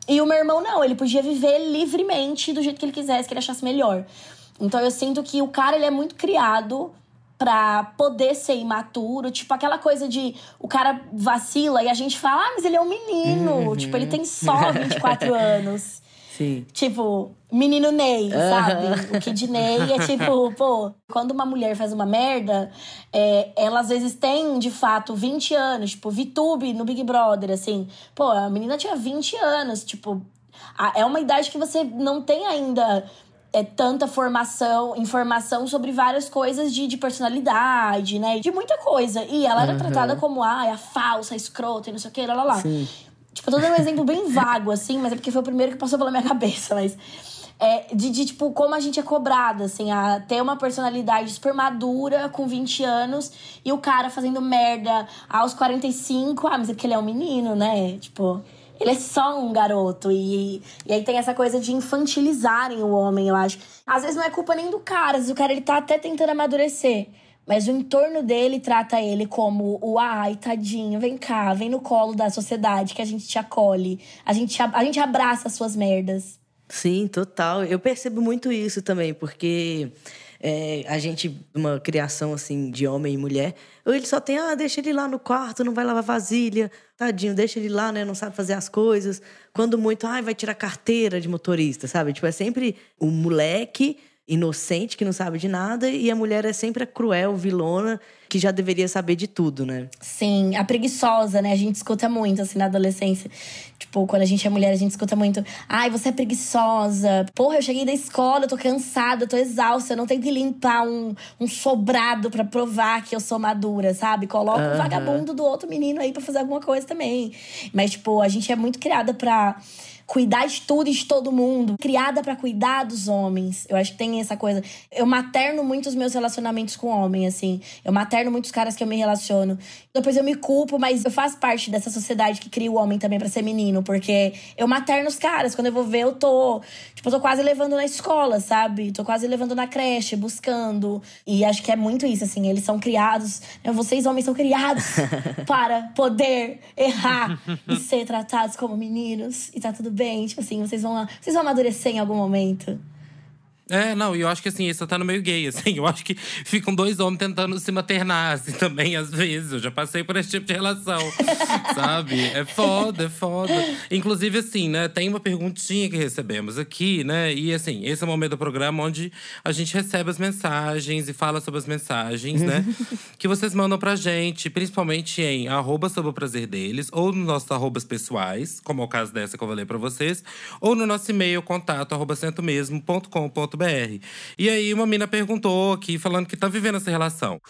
E o meu irmão não, ele podia viver livremente do jeito que ele quisesse, que ele achasse melhor. Então eu sinto que o cara ele é muito criado pra poder ser imaturo. Tipo, aquela coisa de o cara vacila e a gente fala, ah, mas ele é um menino. Uhum. Tipo, ele tem só 24 anos. Sim. Tipo, menino Ney, sabe? O Kid Ney é tipo, pô, quando uma mulher faz uma merda, é, ela às vezes tem, de fato, 20 anos. Tipo, VTube no Big Brother, assim. Pô, a menina tinha 20 anos, tipo. É uma idade que você não tem ainda é, tanta formação, informação sobre várias coisas de, de personalidade, né? De muita coisa. E ela era uhum. tratada como, ah, a falsa, a escrota e não sei o que, lá, lá, lá. Sim. Tipo, eu tô dando um exemplo bem vago, assim, mas é porque foi o primeiro que passou pela minha cabeça, mas... É, de, de, tipo, como a gente é cobrada, assim, a ter uma personalidade super madura com 20 anos e o cara fazendo merda aos 45, ah, mas é porque ele é um menino, né? Tipo, ele é só um garoto. E, e aí tem essa coisa de infantilizarem o homem, eu acho. Às vezes não é culpa nem do cara, o cara ele tá até tentando amadurecer. Mas o entorno dele trata ele como o ai, tadinho, vem cá, vem no colo da sociedade que a gente te acolhe. A gente, a, a gente abraça as suas merdas. Sim, total. Eu percebo muito isso também, porque é, a gente, uma criação assim de homem e mulher, ou ele só tem, ah, deixa ele lá no quarto, não vai lavar vasilha, tadinho, deixa ele lá, né, não sabe fazer as coisas. Quando muito, ah, vai tirar carteira de motorista, sabe? Tipo, é sempre o moleque inocente que não sabe de nada e a mulher é sempre a cruel, vilona, que já deveria saber de tudo, né? Sim, a preguiçosa, né? A gente escuta muito assim na adolescência. Tipo, quando a gente é mulher, a gente escuta muito: "Ai, você é preguiçosa. Porra, eu cheguei da escola, eu tô cansada, eu tô exausta, eu não tenho que limpar um, um sobrado para provar que eu sou madura, sabe? Coloca uhum. o vagabundo do outro menino aí para fazer alguma coisa também". Mas tipo, a gente é muito criada para cuidar de tudo e de todo mundo, criada para cuidar dos homens. Eu acho que tem essa coisa. Eu materno muito os meus relacionamentos com homem, assim. Eu materno muitos caras que eu me relaciono. Depois eu me culpo, mas eu faço parte dessa sociedade que cria o homem também para ser menino, porque eu materno os caras. Quando eu vou ver, eu tô, tipo, eu tô quase levando na escola, sabe? Tô quase levando na creche, buscando. E acho que é muito isso, assim. Eles são criados, né? vocês homens são criados para poder errar e ser tratados como meninos. E tá tudo bem, tipo assim, vocês vão, vocês vão amadurecer em algum momento. É, não, e eu acho que assim, isso tá no meio gay, assim. Eu acho que ficam dois homens tentando se maternar, assim, também, às vezes. Eu já passei por esse tipo de relação, sabe? É foda, é foda. Inclusive, assim, né, tem uma perguntinha que recebemos aqui, né? E assim, esse é o momento do programa onde a gente recebe as mensagens e fala sobre as mensagens, né? que vocês mandam pra gente, principalmente em arroba sobre o prazer deles, ou nos nossos arrobas pessoais, como é o caso dessa que eu vou ler pra vocês, ou no nosso e-mail, contato arroba centomesmo.com.br e aí uma mina perguntou aqui, falando que tá vivendo essa relação.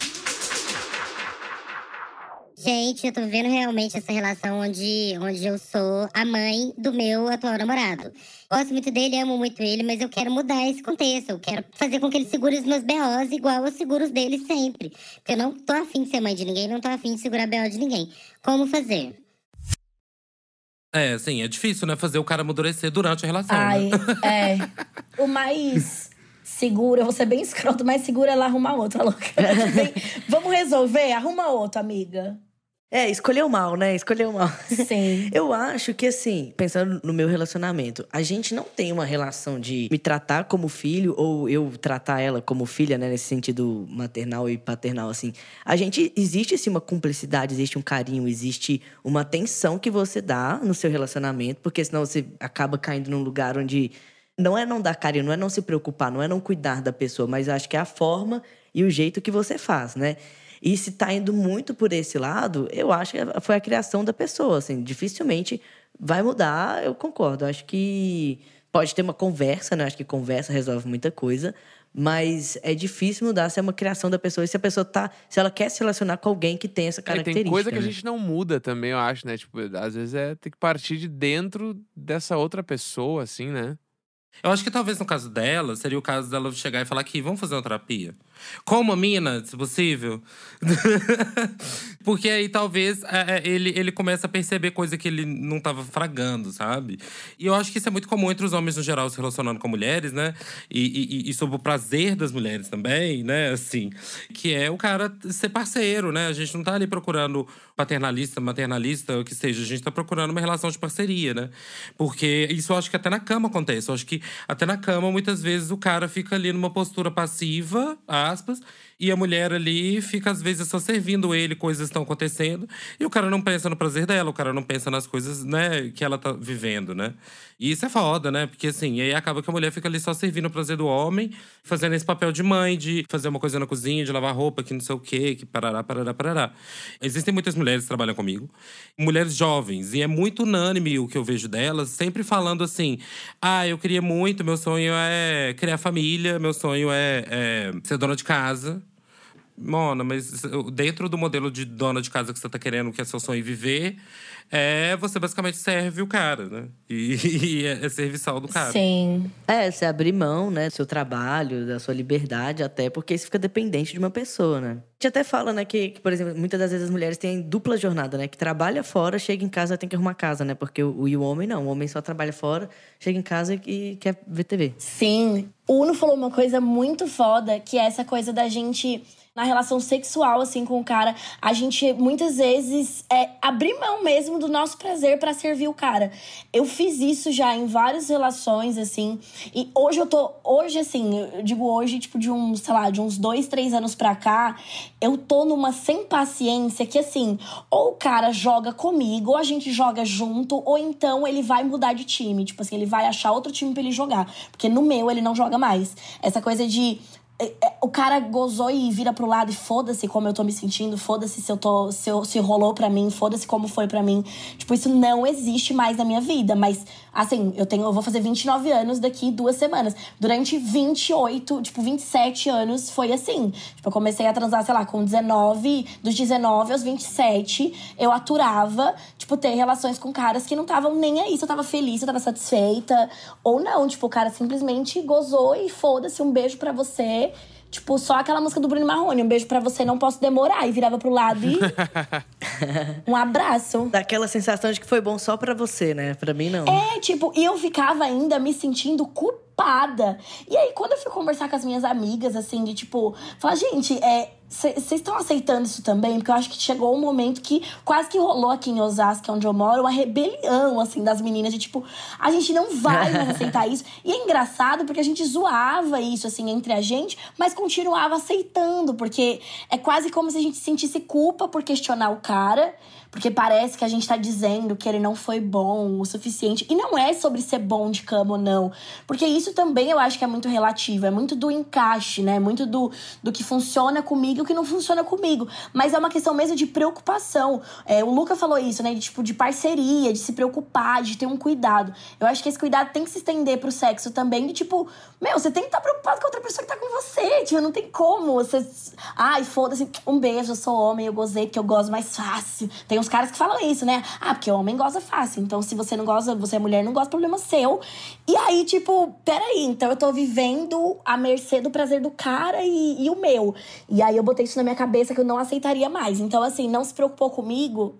Gente, eu tô vivendo realmente essa relação onde, onde eu sou a mãe do meu atual namorado. Gosto muito dele, amo muito ele, mas eu quero mudar esse contexto. Eu quero fazer com que ele segure os meus BOs igual aos seguros dele sempre. Porque eu não tô afim de ser mãe de ninguém, não tô afim de segurar BO de ninguém. Como fazer? É, sim, é difícil, né? Fazer o cara amadurecer durante a relação. Ai, né? é. O mais seguro, eu vou ser bem escroto, mas seguro ela arrumar outra louca. Vamos resolver? Arruma outro, amiga. É, escolheu mal, né? Escolheu mal. Sim. Eu acho que, assim, pensando no meu relacionamento, a gente não tem uma relação de me tratar como filho ou eu tratar ela como filha, né? Nesse sentido maternal e paternal, assim. A gente, existe, assim, uma cumplicidade, existe um carinho, existe uma atenção que você dá no seu relacionamento, porque senão você acaba caindo num lugar onde Não é não dar carinho, não é não se preocupar, não é não cuidar da pessoa, mas acho que é a forma e o jeito que você faz, né? E se tá indo muito por esse lado, eu acho que foi a criação da pessoa, assim, dificilmente vai mudar, eu concordo. Acho que pode ter uma conversa, né? Acho que conversa resolve muita coisa, mas é difícil mudar se é uma criação da pessoa e se a pessoa tá, se ela quer se relacionar com alguém que tem essa É, característica. tem coisa que a né? gente não muda também, eu acho, né? Tipo, às vezes é ter que partir de dentro dessa outra pessoa, assim, né? Eu acho que talvez no caso dela, seria o caso dela chegar e falar aqui, vamos fazer uma terapia. Com uma mina, se possível. Porque aí talvez é, é, ele, ele começa a perceber coisa que ele não tava fragando, sabe? E eu acho que isso é muito comum entre os homens no geral se relacionando com mulheres, né? E, e, e sobre o prazer das mulheres também, né? Assim, que é o cara ser parceiro, né? A gente não tá ali procurando paternalista, maternalista, o que seja. A gente tá procurando uma relação de parceria, né? Porque isso eu acho que até na cama acontece. Eu acho que até na cama, muitas vezes, o cara fica ali numa postura passiva, aspas, e a mulher ali fica, às vezes, só servindo ele, coisas estão acontecendo, e o cara não pensa no prazer dela, o cara não pensa nas coisas, né, que ela tá vivendo, né? E isso é foda, né? Porque assim, aí acaba que a mulher fica ali só servindo o prazer do homem, fazendo esse papel de mãe, de fazer uma coisa na cozinha, de lavar roupa, que não sei o quê, que parará, parará, parará. Existem muitas mulheres que trabalham comigo, mulheres jovens, e é muito unânime o que eu vejo delas, sempre falando assim: ah, eu queria muito, meu sonho é criar família, meu sonho é, é ser dona de casa. Mona, mas dentro do modelo de dona de casa que você tá querendo, que é seu sonho viver, é você basicamente serve o cara, né? E, e é, é serviçal do cara. Sim. É, você abrir mão, né, do seu trabalho, da sua liberdade, até porque isso fica dependente de uma pessoa, né? A gente até fala, né, que, que, por exemplo, muitas das vezes as mulheres têm dupla jornada, né? Que trabalha fora, chega em casa tem que arrumar casa, né? Porque o, e o homem não, o homem só trabalha fora, chega em casa e quer ver TV. Sim. O Uno falou uma coisa muito foda, que é essa coisa da gente na relação sexual, assim, com o cara, a gente muitas vezes é abrir mão mesmo do nosso prazer para servir o cara. Eu fiz isso já em várias relações, assim, e hoje eu tô. Hoje, assim, eu digo hoje, tipo, de uns, sei lá, de uns dois, três anos pra cá, eu tô numa sem paciência que, assim, ou o cara joga comigo, ou a gente joga junto, ou então ele vai mudar de time. Tipo assim, ele vai achar outro time pra ele jogar. Porque no meu ele não joga mais. Essa coisa de o cara gozou e vira pro lado e foda-se como eu tô me sentindo, foda-se se eu tô se, eu, se rolou pra mim, foda-se como foi pra mim. Tipo, isso não existe mais na minha vida, mas assim, eu tenho eu vou fazer 29 anos daqui duas semanas. Durante 28, tipo, 27 anos foi assim. Tipo, eu comecei a transar, sei lá, com 19, dos 19 aos 27, eu aturava, tipo, ter relações com caras que não estavam nem aí, se eu tava feliz, se eu tava satisfeita ou não, tipo, o cara simplesmente gozou e foda-se, um beijo para você. Tipo, só aquela música do Bruno Marrone. Um beijo pra você, não posso demorar. E virava pro lado e. um abraço. Daquela sensação de que foi bom só pra você, né? Pra mim, não. É, tipo, e eu ficava ainda me sentindo culpada. E aí, quando eu fui conversar com as minhas amigas, assim, de tipo, falar, gente, é. Vocês estão aceitando isso também? Porque eu acho que chegou um momento que quase que rolou aqui em Osasco, onde eu moro, uma rebelião, assim, das meninas. De tipo, a gente não vai mais aceitar isso. E é engraçado porque a gente zoava isso, assim, entre a gente, mas continuava aceitando. Porque é quase como se a gente sentisse culpa por questionar o cara. Porque parece que a gente tá dizendo que ele não foi bom o suficiente. E não é sobre ser bom de cama ou não. Porque isso também eu acho que é muito relativo. É muito do encaixe, né? Muito do, do que funciona comigo e o que não funciona comigo. Mas é uma questão mesmo de preocupação. É, o Luca falou isso, né? De, tipo, de parceria, de se preocupar, de ter um cuidado. Eu acho que esse cuidado tem que se estender pro sexo também. De tipo, meu, você tem que estar tá preocupado com outra pessoa que tá com você. Tipo, não tem como. Você. Ai, foda-se. Um beijo, eu sou homem, eu gozei porque eu gosto mais fácil. Tem uns caras que falam isso, né? Ah, porque o homem goza fácil. Então, se você não goza, você é mulher, não gosta, problema seu. E aí, tipo, peraí, então eu tô vivendo à mercê do prazer do cara e, e o meu. E aí eu botei isso na minha cabeça que eu não aceitaria mais. Então, assim, não se preocupou comigo.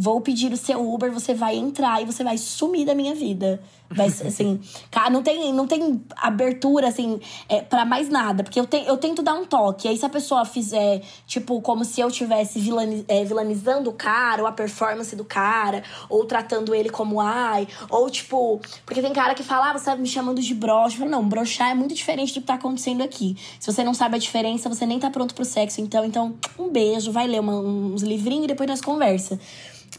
Vou pedir o seu Uber, você vai entrar e você vai sumir da minha vida. Vai, assim, cara, não tem, não tem abertura, assim, é, para mais nada. Porque eu, te, eu tento dar um toque. Aí, se a pessoa fizer, tipo, como se eu estivesse vilani, é, vilanizando o cara, ou a performance do cara, ou tratando ele como ai, ou tipo. Porque tem cara que fala, ah, você tá me chamando de broxa. Eu falo, não, broxar é muito diferente do que tá acontecendo aqui. Se você não sabe a diferença, você nem tá pronto pro sexo. Então, então um beijo, vai ler uma, uns livrinhos e depois nós conversa.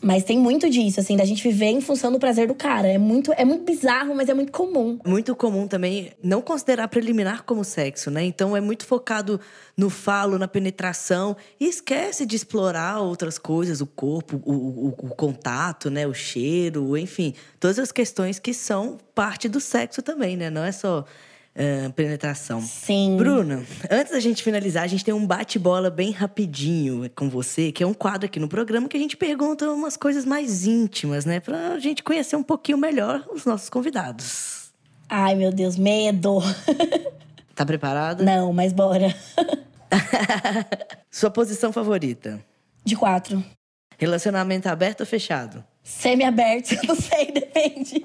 Mas tem muito disso, assim, da gente viver em função do prazer do cara. É muito, é muito bizarro, mas é muito comum. Muito comum também não considerar preliminar como sexo, né? Então é muito focado no falo, na penetração e esquece de explorar outras coisas, o corpo, o, o, o contato, né? O cheiro, enfim, todas as questões que são parte do sexo também, né? Não é só uh, penetração. Sim. Bruna, antes da gente finalizar, a gente tem um bate-bola bem rapidinho com você, que é um quadro aqui no programa que a gente pergunta umas coisas mais íntimas, né? Pra gente conhecer um pouquinho melhor os nossos convidados. Ai, meu Deus, medo. Tá preparada? Não, mas bora. Sua posição favorita? De quatro. Relacionamento aberto ou fechado? Semi-aberto, não sei, depende.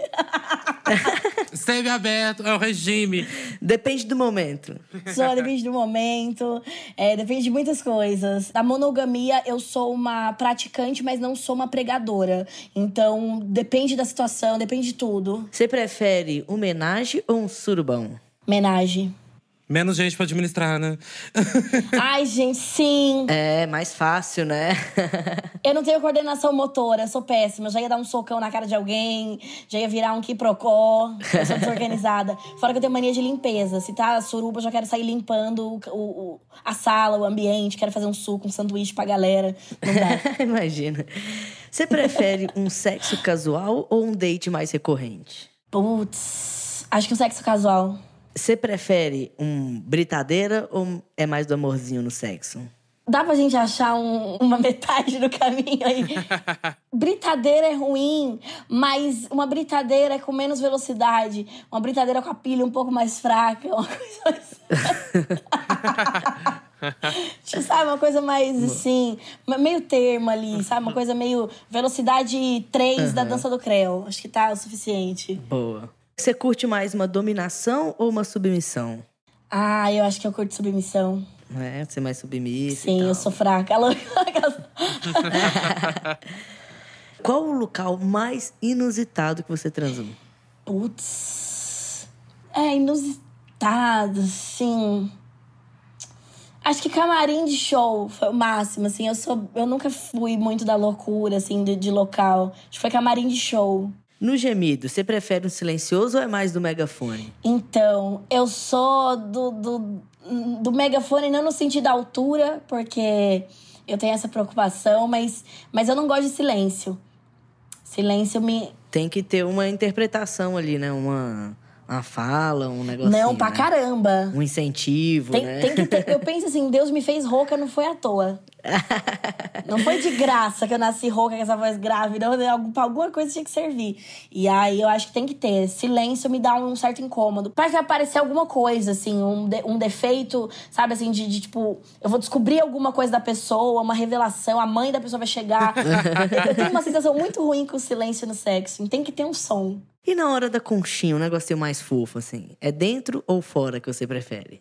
Semi-aberto, é o regime. Depende do momento. Só depende do momento, é, depende de muitas coisas. Na monogamia, eu sou uma praticante, mas não sou uma pregadora. Então, depende da situação, depende de tudo. Você prefere um homenagem ou um surubão? Menagem. Menos gente pra administrar, né? Ai, gente, sim. É, mais fácil, né? Eu não tenho coordenação motora, sou péssima. Eu já ia dar um socão na cara de alguém, já ia virar um quiprocó. Eu sou desorganizada. Fora que eu tenho mania de limpeza. Se tá suruba, eu já quero sair limpando o, o- a sala, o ambiente. Quero fazer um suco, um sanduíche pra galera. Não dá. Imagina. Você prefere um sexo casual ou um date mais recorrente? Putz, acho que o sexo casual. Você prefere um britadeira ou é mais do amorzinho no sexo? Dá pra gente achar um- uma metade do caminho aí. britadeira é ruim, mas uma britadeira com menos velocidade. Uma britadeira com a pilha um pouco mais fraca. Uma coisa mais. Tipo, sabe, uma coisa mais assim, meio termo ali, sabe? Uma coisa meio velocidade 3 da dança do Creu. Acho que tá o suficiente. Boa. Você curte mais uma dominação ou uma submissão? Ah, eu acho que eu curto submissão. É, você é mais submissa. Sim, eu sou fraca. Qual o local mais inusitado que você transou? Putz. É inusitado, assim. Acho que camarim de show foi o máximo, assim. Eu, sou, eu nunca fui muito da loucura, assim, de, de local. Acho que foi camarim de show. No gemido, você prefere um silencioso ou é mais do megafone? Então, eu sou do, do, do megafone, não no sentido da altura, porque eu tenho essa preocupação, mas, mas eu não gosto de silêncio. Silêncio me. Tem que ter uma interpretação ali, né? Uma, uma fala, um negócio. não, pra né? caramba. Um incentivo, Tem, né? tem que ter. Eu penso assim, Deus me fez rouca, não foi à toa. Não foi de graça que eu nasci rouca com essa voz grave, não. Pra alguma coisa tinha que servir. E aí eu acho que tem que ter. Silêncio me dá um certo incômodo. Pra que aparecer alguma coisa, assim, um, de- um defeito, sabe assim, de, de, tipo, eu vou descobrir alguma coisa da pessoa, uma revelação, a mãe da pessoa vai chegar. eu tenho uma sensação muito ruim com o silêncio no sexo. Tem que ter um som. E na hora da conchinha, um negocinho mais fofo, assim? É dentro ou fora que você prefere?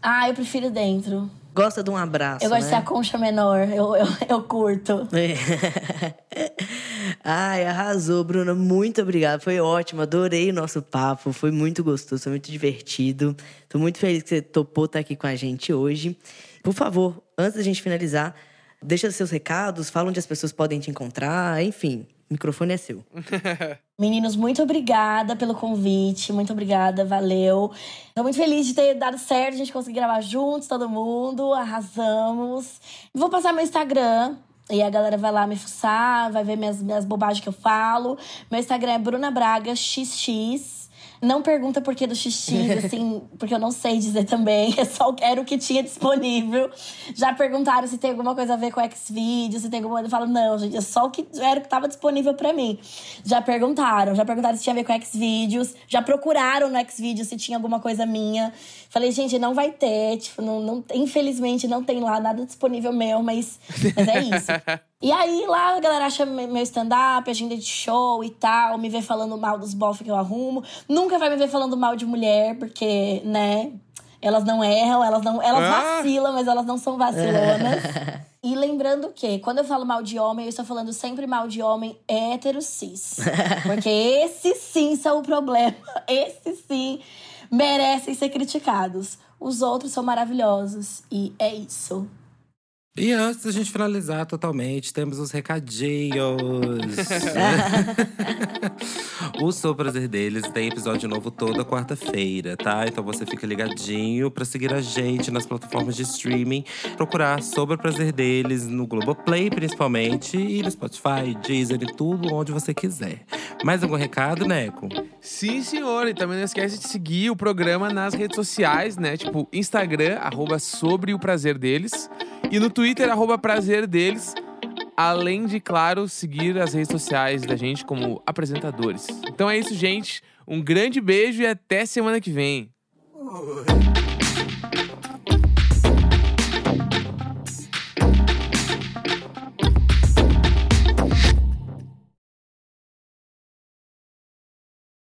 Ah, eu prefiro dentro. Gosta de um abraço, Eu gosto de ser né? a concha menor. Eu, eu, eu curto. Ai, arrasou, Bruna. Muito obrigada. Foi ótimo. Adorei o nosso papo. Foi muito gostoso, foi muito divertido. Tô muito feliz que você topou estar aqui com a gente hoje. Por favor, antes da gente finalizar, deixa seus recados, fala onde as pessoas podem te encontrar. Enfim, o microfone é seu. Meninos, muito obrigada pelo convite. Muito obrigada, valeu. Tô muito feliz de ter dado certo, a gente conseguir gravar juntos, todo mundo. Arrasamos. Vou passar meu Instagram. E a galera vai lá me fuçar, vai ver minhas, minhas bobagens que eu falo. Meu Instagram é Bruna Braga XX. Não pergunta por que do XX, assim, porque eu não sei dizer também. Eu só quero o que tinha disponível. Já perguntaram se tem alguma coisa a ver com Xvideos, se tem alguma coisa. Eu falo, não, gente, é só o que era o que tava disponível pra mim. Já perguntaram, já perguntaram se tinha a ver com Xvideos, já procuraram no Xvideos se tinha alguma coisa minha. Falei, gente, não vai ter, tipo, não, não, infelizmente não tem lá nada disponível meu, mas, mas é isso. E aí lá a galera acha me- meu stand-up, agenda de show e tal, me vê falando mal dos bofs que eu arrumo. Nunca vai me ver falando mal de mulher, porque, né? Elas não erram, elas não. Elas Ah! vacilam, mas elas não são vacilonas. E lembrando que, quando eu falo mal de homem, eu estou falando sempre mal de homem hétero cis. Porque esses sim são o problema. Esses sim merecem ser criticados. Os outros são maravilhosos. E é isso. E antes da gente finalizar totalmente, temos os recadinhos. o Sou Prazer deles tem episódio novo toda quarta-feira, tá? Então você fica ligadinho pra seguir a gente nas plataformas de streaming. Procurar Sobre o Prazer deles no Globoplay, principalmente, e no Spotify, Deezer e tudo onde você quiser. Mais algum recado, Neco? Sim, senhor. E também não esquece de seguir o programa nas redes sociais, né? Tipo, Instagram, arroba sobre o prazer deles. E no Twitter, arroba prazer deles. Além de, claro, seguir as redes sociais da gente como apresentadores. Então é isso, gente. Um grande beijo e até semana que vem.